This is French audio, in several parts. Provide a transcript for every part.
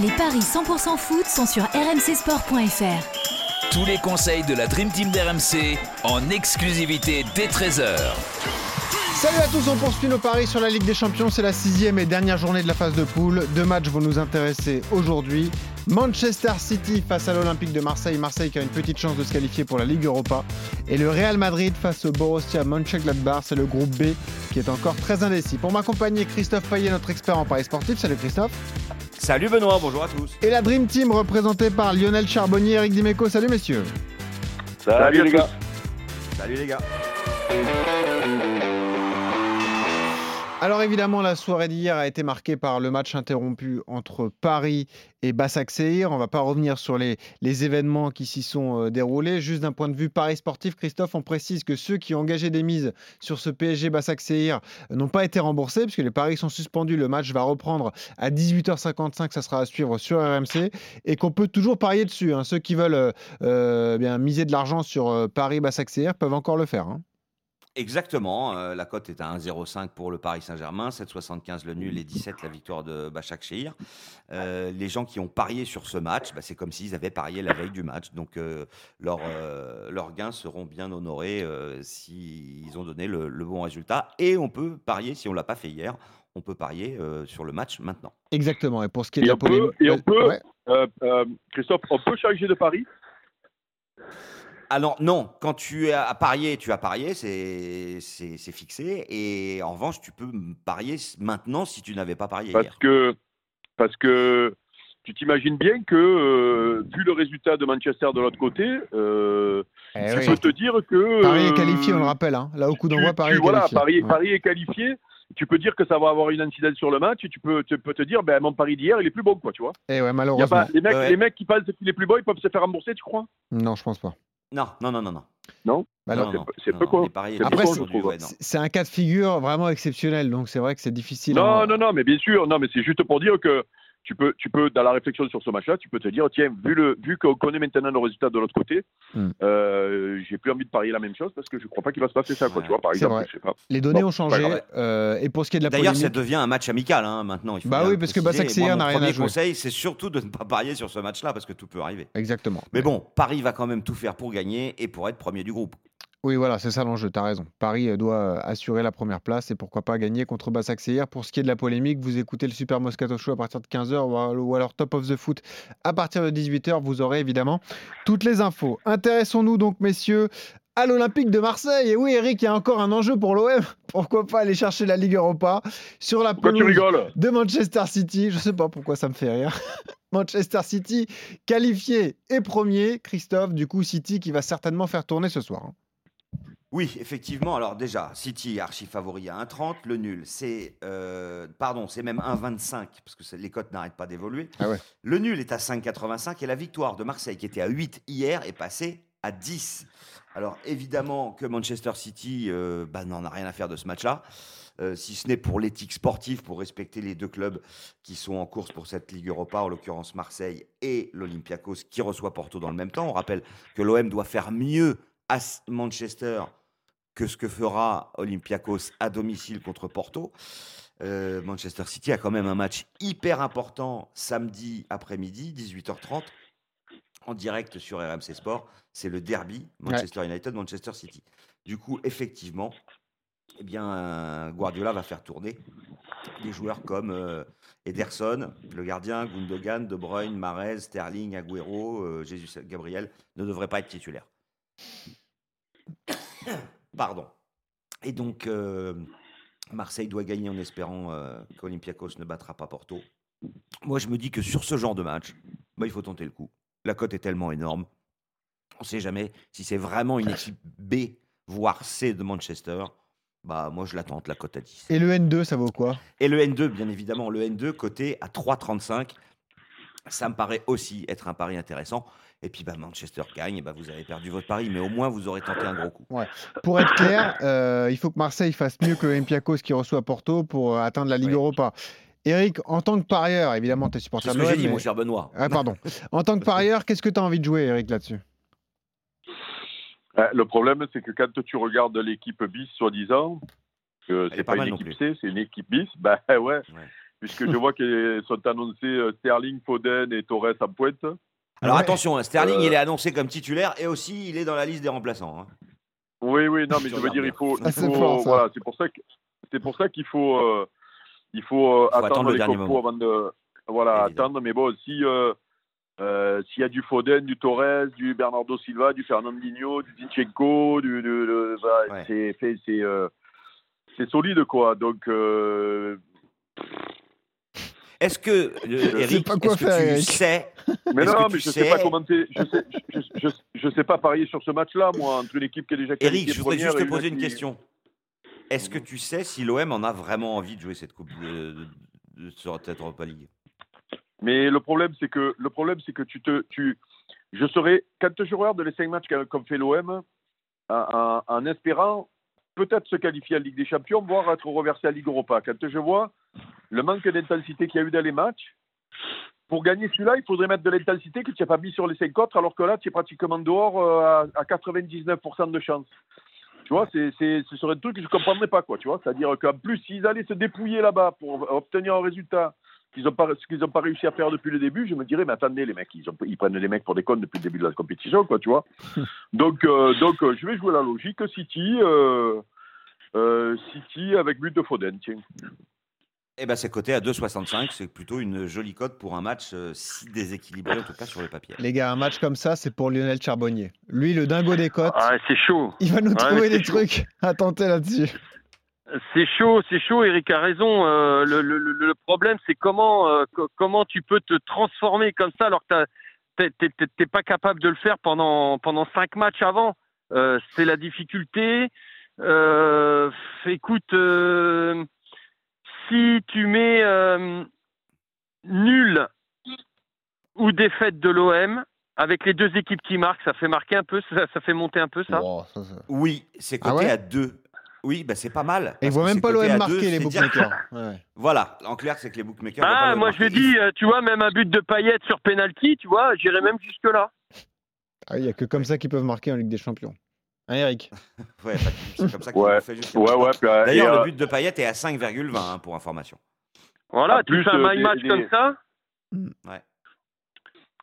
Les paris 100% foot sont sur rmcsport.fr. Tous les conseils de la Dream Team d'RMC en exclusivité dès 13h. Salut à tous, on poursuit nos paris sur la Ligue des Champions. C'est la sixième et dernière journée de la phase de poule. Deux matchs vont nous intéresser aujourd'hui. Manchester City face à l'Olympique de Marseille. Marseille qui a une petite chance de se qualifier pour la Ligue Europa. Et le Real Madrid face au Borussia Mönchengladbach. C'est le groupe B qui est encore très indécis. Pour m'accompagner, Christophe Payet, notre expert en paris sportif. Salut Christophe. Salut Benoît, bonjour à tous. Et la Dream Team représentée par Lionel Charbonnier et Eric Dimeco. Salut messieurs. Salut, les gars. Salut les gars. Alors évidemment, la soirée d'hier a été marquée par le match interrompu entre Paris et Bassac Seir. On ne va pas revenir sur les, événements qui s'y sont euh, déroulés. Juste d'un point de vue Paris sportif, Christophe, on précise que ceux qui ont engagé des mises sur ce PSG Bassac Seir n'ont pas été remboursés puisque les paris sont suspendus. Le match va reprendre à 18h55. Ça sera à suivre sur RMC et qu'on peut toujours parier dessus. hein. Ceux qui veulent euh, euh, bien miser de l'argent sur euh, Paris Bassac Seir peuvent encore le faire. hein. Exactement, euh, la cote est à 1,05 pour le Paris Saint-Germain, 7,75 le nul et 17 la victoire de Bachak Shehir. Euh, les gens qui ont parié sur ce match, bah, c'est comme s'ils avaient parié la veille du match. Donc euh, leurs, euh, leurs gains seront bien honorés euh, s'ils ont donné le, le bon résultat. Et on peut parier, si on ne l'a pas fait hier, on peut parier euh, sur le match maintenant. Exactement. Et pour ce qui est de la on peut- polémique- et on peut- Ouais. Euh, euh, Christophe, on peut changer de pari Alors non, quand tu as parié, tu as parié, c'est c'est- c'est fixé. Et en revanche, tu peux parier maintenant si tu n'avais pas parié parce hier. que, parce que tu t'imagines bien que, euh, vu le résultat de Manchester de l'autre côté, euh, Eh tu oui. peux te dire que. Paris est euh, qualifié, on le rappelle. hein. Là, au coup tu- d'envoi, tu- Paris est voilà, qualifié. Paris, Ouais. Paris est qualifié. Tu peux dire que ça va avoir une incidence sur le match. et Tu peux, tu peux te dire, ben, mon pari d'hier, il est plus bon, quoi, tu vois. Eh ouais, Il y a malheureusement. pas, les, mecs, Ouais. les mecs qui pensent qu'il est plus bon, ils peuvent se faire rembourser, tu crois? Non, je pense pas. Non, non, non, non, non. Bah, Non, alors, c'est non, peu- c'est les paris C'est ouais, un cas de figure vraiment exceptionnel, donc c'est vrai que c'est difficile. Non, à- non, non, mais bien sûr, non, mais c'est juste pour dire que tu peux, tu peux, dans la réflexion sur ce match-là, tu peux te dire, tiens, vu le, vu qu'on connaît maintenant le résultat de l'autre côté, Hmm. euh, j'ai plus envie de parier la même chose parce que je crois pas qu'il va se passer ça, quoi, Ouais, tu vois, par exemple, vrai. je sais pas. Les données Bon, ont changé. euh, et pour ce qui est de la D'ailleurs, ça devient un match amical hein, maintenant. Il faut Bah oui, parce que mon n'a rien à jouer. conseil, c'est surtout de ne pas parier sur ce match-là parce que tout peut arriver. exactement. Mais bon, Paris va quand même tout faire pour gagner et pour être premier du groupe. Oui, voilà, c'est ça l'enjeu, tu as raison. Paris euh, doit euh, assurer la première place et pourquoi pas gagner contre Bassac hier. Pour ce qui est de la polémique, vous écoutez le Super Moscato Show à partir de 15h ou al- ou alors Top of the Foot à partir de 18h. Vous aurez évidemment toutes les infos. Intéressons-nous donc, messieurs, à l'Olympique de Marseille. Et oui, Eric, il y a encore un enjeu pour l'OM. Pourquoi pas aller chercher la Ligue Europa sur la pelouse de Manchester City? Je sais pas pourquoi ça me fait rire. Manchester City qualifié et premier. Christophe, du coup, City qui va certainement faire tourner ce soir. Oui, effectivement. Alors déjà, City archi favori à 1,30. Le nul, c'est euh, pardon, c'est même 1,25 parce que les cotes n'arrêtent pas d'évoluer. Ah ouais. Le nul est à 5,85 et la victoire de Marseille qui était à 8 hier est passée à 10. Alors évidemment que Manchester City euh, bah, n'en a rien à faire de ce match-là. euh, si ce n'est pour l'éthique sportive, pour respecter les deux clubs qui sont en course pour cette Ligue Europa, en l'occurrence Marseille et l'Olympiakos qui reçoit Porto dans le même temps. On rappelle que l'OM doit faire mieux à Manchester que ce que fera Olympiakos à domicile contre Porto. Euh, Manchester City a quand même un match hyper important samedi après-midi, 18h30, en direct sur RMC Sport. C'est le derby Manchester United-Manchester City. Du coup, effectivement, eh bien, euh, Guardiola va faire tourner des joueurs comme euh, Ederson, le gardien, Gundogan, De Bruyne, Mahrez, Sterling, Agüero, euh, Jesus Gabriel ne devraient pas être titulaires. Pardon. Et donc, euh, Marseille doit gagner en espérant euh, qu'Olympiakos ne battra pas Porto. Moi, je me dis que sur ce genre de match, bah, il faut tenter le coup. La cote est tellement énorme. On ne sait jamais si c'est vraiment une équipe B, voire C de Manchester. Bah, moi, je la tente, la cote à 10. Et le N2, ça vaut quoi? Et le N2, bien évidemment, le N2 coté à 3,35. Ça me paraît aussi être un pari intéressant. Et puis, bah, Manchester gagne, et bah, vous avez perdu votre pari, mais au moins, vous aurez tenté un gros coup. Pour être clair, euh, il faut que Marseille fasse mieux que l'Olympiakos qui reçoit Porto pour euh, atteindre la Ligue Oui. Europa. Eric, en tant que parieur, évidemment, tu es supporter C'est ce de que j'ai l'OM, dit, mais- mon cher Benoît. Ah, pardon. En tant que parieur, qu'est-ce que tu as envie de jouer, Eric, là-dessus? Euh, Le problème, c'est que quand tu regardes l'équipe bis, soi-disant, que c'est pas une équipe. C, c'est une équipe bis, bah ouais. Ouais. puisque je vois qu'ils sont annoncés Sterling, Foden et Torres en pointe. Alors Ouais. attention, hein, Sterling, Euh, il est annoncé comme titulaire et aussi il est dans la liste des remplaçants. hein. Oui, oui, non, mais je veux dire, il faut, Ah, c'est voilà, pour ça que c'est pour ça qu'il faut, euh, il faut, euh, Faut attendre attendre le les compos moment. avant de, voilà, Évidemment. attendre. Mais bon, si euh, euh, s'il y a du Foden, du Torres, du Bernardo Silva, du Fernandinho, du Zinchenko, du, du- bah, Ouais. c'est, c'est, c'est, euh, c'est solide quoi. Donc euh, Est-ce que, euh, Eric, est-ce que tu Eric. sais Mais non, mais je sais sais- pas commenter. Je sais, je, je, je sais pas parier sur ce match-là, moi, entre une équipe qui est déjà qualifiée Eric, je voudrais juste te une poser une question. Est-ce que tu sais si l'OM en a vraiment envie de jouer cette Coupe de, cette Europa League? Mais le problème, c'est que le problème, c'est que tu te, tu, je serais quand je regarde les cinq matchs comme fait l'OM, en, en- espérant peut-être se qualifier en Ligue des Champions, voire être reversé à Ligue Europa. Quand je vois le manque d'intensité qu'il y a eu dans les matchs, pour gagner celui-là, il faudrait mettre de l'intensité que tu n'as pas mis sur les cinq autres, alors que là, tu es pratiquement dehors euh, à, à 99% de chance. Tu vois, c'est, c'est- ce serait un truc que je ne comprendrais pas, quoi, tu vois. C'est-à-dire qu'en plus, s'ils allaient se dépouiller là-bas pour obtenir un résultat qu'ils n'ont pas, ce qu'ils n'ont pas réussi à faire depuis le début, je me dirais, mais attendez, les mecs, ils, ont- ils prennent les mecs pour des connes depuis le début de la compétition, quoi, tu vois. donc, euh, donc euh, je vais jouer la logique. City, euh, City avec but de Foden, tiens. Eh ben, c'est coté à 2,65. C'est plutôt une jolie cote pour un match euh, si déséquilibré, en tout cas sur le papier. Les gars, un match comme ça, c'est pour Lionel Charbonnier. Lui, le dingo des cotes, Ah, c'est chaud. il va nous Ouais, trouver des chaud. trucs à tenter là-dessus. C'est chaud, c'est chaud. Eric a raison. Euh, le, le- le- le problème, c'est comment, euh, co- comment tu peux te transformer comme ça alors que t'es- pas capable de le faire pendant, pendant cinq matchs avant. Euh, c'est la difficulté. Euh, écoute, euh, si tu mets euh, nul ou défaite de l'OM avec les deux équipes qui marquent, ça fait marquer un peu, ça, ça fait monter un peu ça. Wow, ça, ça- Oui, c'est Ah coté ouais à 2. Oui, bah, c'est pas mal. Et ils voient même pas l'OM marquer, deux, les bookmakers. Ouais. Voilà, en clair, c'est que les bookmakers. Ah, moi je dis, euh, tu vois, même un but de paillette sur penalty, tu vois, j'irais même jusque là. Ah, il n'y a que comme ça qu'ils peuvent marquer en Ligue des Champions. Hein, Eric? Ouais, c'est comme ça Ouais. l'ont fait Ouais, ouais. puis, euh, D'ailleurs, le euh, but de Payet est à 5,20 hein, pour information. Voilà, tu plus, fais un euh, my match des- comme ça?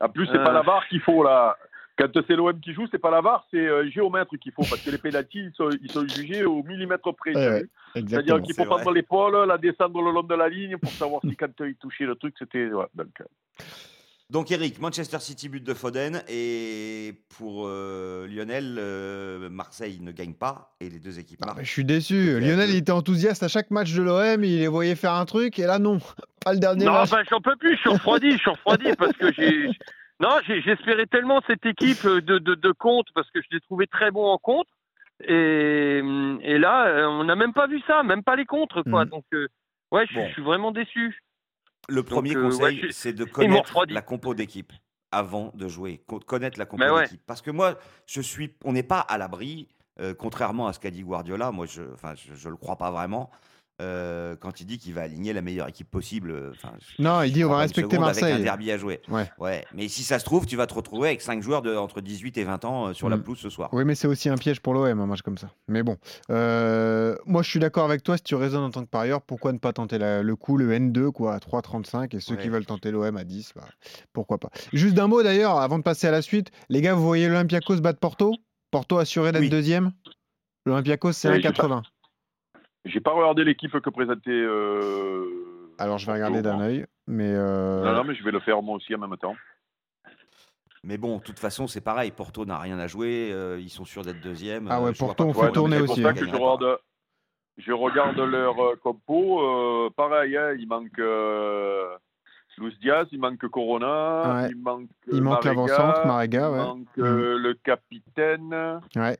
En plus, c'est Euh. pas la VAR qu'il faut là. Quand c'est l'OM qui joue, c'est pas la VAR, c'est euh, géomètre qu'il faut parce que les pénaltys ils sont, ils sont jugés au millimètre près. Ouais, ouais. C'est-à-dire qu'il faut prendre l'épaule, la descendre le long de la ligne pour savoir si quand il touchait le truc, c'était. ouais, donc, Donc, Eric, Manchester City, but de Foden. Et pour euh, Lionel, euh, Marseille ne gagne pas. Et les deux équipes Ah, je suis déçu. Lionel, il était enthousiaste à chaque match de l'OM. Il les voyait faire un truc. Et là, non. Pas le dernier Non, match. enfin, j'en peux plus, je suis refroidi, je suis refroidi parce que j'ai. Non, j'espérais tellement cette équipe de, de, de compte parce que je l'ai trouvé très bon en contre. Et, et là, euh, on n'a même pas vu ça, même pas les contres, quoi. Mhm. Donc, euh, ouais, je suis- Bon. je suis vraiment déçu. Le premier euh, conseil, je- c'est de connaître la compo d'équipe avant de jouer. Co- Connaître la compo ouais. d'équipe. Parce que moi, je suis, on n'est pas à l'abri, euh, contrairement à ce qu'a dit Guardiola. Moi, je ne le crois pas vraiment. Euh, quand il dit qu'il va aligner la meilleure équipe possible. euh, enfin, Non, il dit on va respecter Avec un Marseille. derby à jouer. Ouais. Ouais. Mais si ça se trouve, tu vas te retrouver avec 5 joueurs de entre 18 et 20 ans euh, sur la Mm. pelouse ce soir. Oui, mais c'est aussi un piège pour l'OM, un match comme ça. Mais bon, Euh, moi je suis d'accord avec toi. Si tu raisonnes en tant que parieur, pourquoi ne pas tenter la- le coup, le N2, quoi, à 3,35 et ceux qui veulent tenter l'OM à 10, bah, pourquoi pas. Juste d'un mot d'ailleurs, avant de passer à la suite, les gars, vous voyez l'Olympiakos battre Porto? Porto assuré d'être Oui. deuxième? L'Olympiakos, c'est Oui, j'ai 1,80. J'ai pas regardé l'équipe que présentait. euh, Alors je vais regarder d'un œil, mais. euh, Non, non, mais je vais le faire moi aussi en même temps. Mais bon, de toute façon, c'est pareil. Porto n'a rien à jouer. euh, ils sont sûrs d'être deuxième. Ah ouais, Porto, on fait tourner le c'est aussi, pour ça que je regarde, je regarde leur euh, compo. euh, pareil, hein, il manque euh, Luis Diaz, il manque Corona, Ouais. il manque Il manque Marega, l'avant-centre, Marega, il manque euh, le capitaine. Ouais.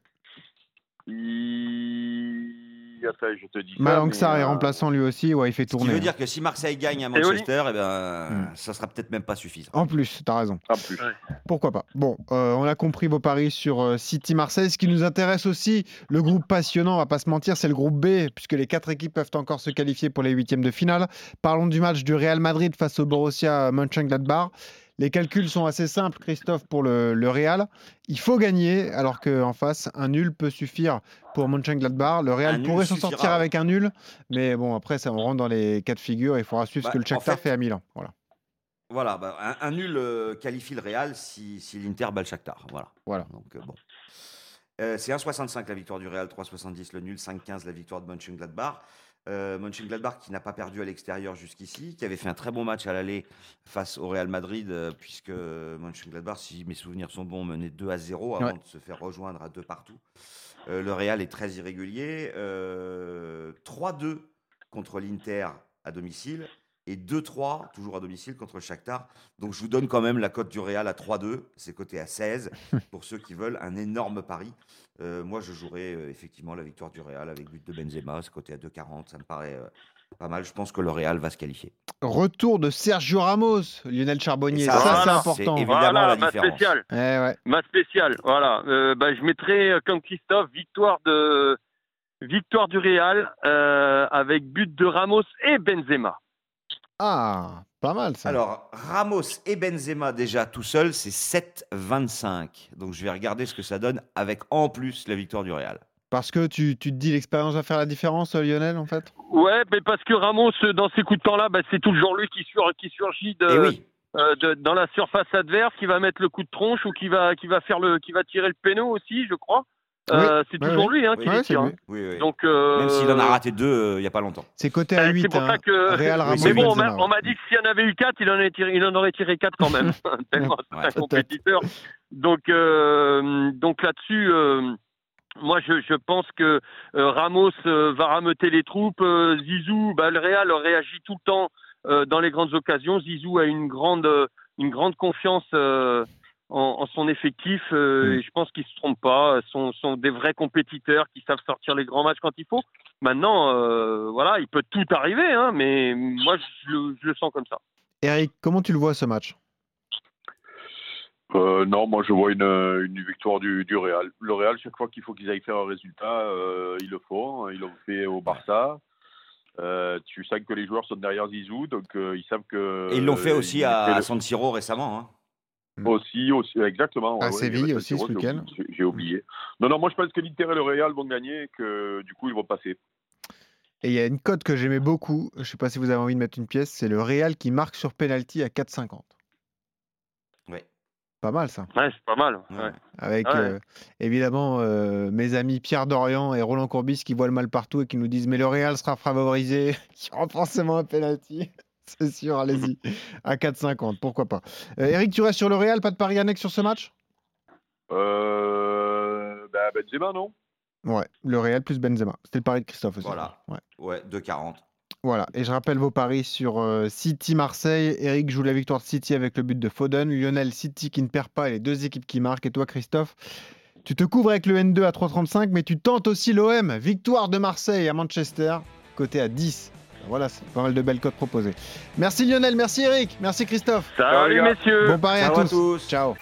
Il... Attends, je te dis ça. Malangsar mais, est euh, remplaçant lui aussi, ouais, il fait Ce qui tourner. veut hein. dire que si Marseille gagne à Et Manchester, eh ben, Hmm. ça sera peut-être même pas suffisant. En plus, t'as raison. En plus. Pourquoi pas Bon, euh, on a compris vos paris sur euh, City Marseille. Ce qui nous intéresse aussi, le groupe passionnant, on va pas se mentir, c'est le groupe B, puisque les quatre équipes peuvent encore se qualifier pour les huitièmes de finale. Parlons du match du Real Madrid face au Borussia Mönchengladbach. Les calculs sont assez simples, Christophe, pour le, le Real. Il faut gagner, alors qu'en face, un nul peut suffire pour Mönchengladbach. Le Real pourrait s'en sortir avec un nul, mais bon, après, ça, on rentre dans les cas de figure. Il faudra suivre Bah, ce que le en Shakhtar fait- fait à Milan. Voilà. Voilà, bah, un, un nul euh, qualifie le Real si, si l'Inter bat le Shakhtar. Voilà. Voilà. Donc, euh, bon. Euh, c'est 1,65 la victoire du Real, 3,70 le nul, 5,15 la victoire de Mönchengladbach. Euh, Mönchengladbach qui n'a pas perdu à l'extérieur jusqu'ici, qui avait fait un très bon match à l'aller face au Real Madrid, euh, puisque Mönchengladbach, si mes souvenirs sont bons, menait 2 à 0 avant Ouais. de se faire rejoindre à deux partout. Euh, le Real est très irrégulier. euh, 3-2 contre l'Inter à domicile et 2-3 toujours à domicile contre le Shakhtar. Donc je vous donne quand même la cote du Real à 3-2, c'est coté à 16 pour ceux qui veulent un énorme pari. Euh, moi je jouerai euh, effectivement la victoire du Real avec but de Benzema, c'est coté à 2,40, ça me paraît euh, pas mal. Je pense que le Real va se qualifier. Retour de Sergio Ramos, Lionel Charbonnier. Et Ça, ça, c'est important. c'est évidemment Voilà, la ma différence. spéciale. Eh ouais. Ma spéciale, voilà. Euh, bah, je mettrai euh, comme Christophe victoire de victoire du Real euh, avec but de Ramos et Benzema. Ah, pas mal ça. Alors Ramos et Benzema déjà tout seul, c'est 7-25. Donc je vais regarder ce que ça donne avec en plus la victoire du Real. Parce que tu, tu te dis l'expérience va faire la différence, euh, Lionel, en fait? Ouais, mais parce que Ramos euh, dans ces coups de temps là, bah, c'est toujours lui qui, sur, qui surgit de, oui, euh, de- dans la surface adverse, qui va mettre le coup de tronche ou qui va qui va faire le qui va tirer le péno aussi, je crois. Euh, c'est ouais, toujours ouais. lui hein, Oui. qui Ouais, les c'est tire, lui. hein. oui, oui. Donc euh, Même s'il en a raté deux euh, il n'y a pas longtemps. C'est côté à Euh, 8. c'est pour hein. ça que- Real Oui, Mais bon, on m'a dit que s'il y en avait eu quatre, il en, aurait tiré, il en aurait tiré quatre quand même, tellement c'est un compétiteur. Donc, euh, donc là-dessus, euh, moi je, je pense que euh, Ramos euh, va rameuter les troupes. euh, Zizou, bah, le Real réagit tout le temps euh, dans les grandes occasions. Zizou a une grande, une grande confiance euh, en, en son effectif. euh, Mm. et je pense qu'ils se trompent pas. Ce sont, sont des vrais compétiteurs qui savent sortir les grands matchs quand il faut. Maintenant, euh, voilà, il peut tout arriver, hein, mais moi je, le- je le sens comme ça. Eric, comment tu le vois ce match? Euh, non, moi je vois une, une victoire du, du Real. Le Real, chaque fois qu'il faut qu'ils aillent faire un résultat, euh, ils le font. Ils l'ont fait au Barça. Euh, tu sens que les joueurs sont derrière Zizou, donc euh, ils savent que. Et ils l'ont fait euh, aussi à, fait à le- San Siro récemment. hein. Aussi, aussi, exactement. À ouais, Séville aussi, ce Siro, j'ai week-end. oublié- J'ai oublié. Non, non, moi je pense que l'Inter et le Real vont gagner et que du coup ils vont passer. Et il y a une cote que j'aimais beaucoup, je ne sais pas si vous avez envie de mettre une pièce, c'est le Real qui marque sur penalty à 4,50. Ouais. Pas mal ça. Ouais, c'est pas mal. Ouais. ouais. Avec Ouais. euh, évidemment euh, mes amis Pierre Dorian et Roland Courbis qui voient le mal partout et qui nous disent mais le Real sera favorisé, il y aura forcément un penalty. C'est sûr, allez-y. À 4,50, pourquoi pas. Euh, Eric, tu restes sur le Real, pas de pari annexe sur ce match? Euh, bah, Benzema, non Ouais, le Real plus Benzema. C'était le pari de Christophe aussi. Voilà. Ouais. Ouais, 2,40. Voilà, et je rappelle vos paris sur euh, City-Marseille. Eric joue la victoire de City avec le but de Foden. Lionel, City qui ne perd pas et les deux équipes qui marquent. Et toi, Christophe, tu te couvres avec le N2 à 3,35, mais tu tentes aussi l'OM. Victoire de Marseille à Manchester, côté à 10. Voilà, c'est pas mal de belles cotes proposées. Merci Lionel, merci Eric, merci Christophe. Salut messieurs. Bon pari à Ciao à tous. tous. Ciao.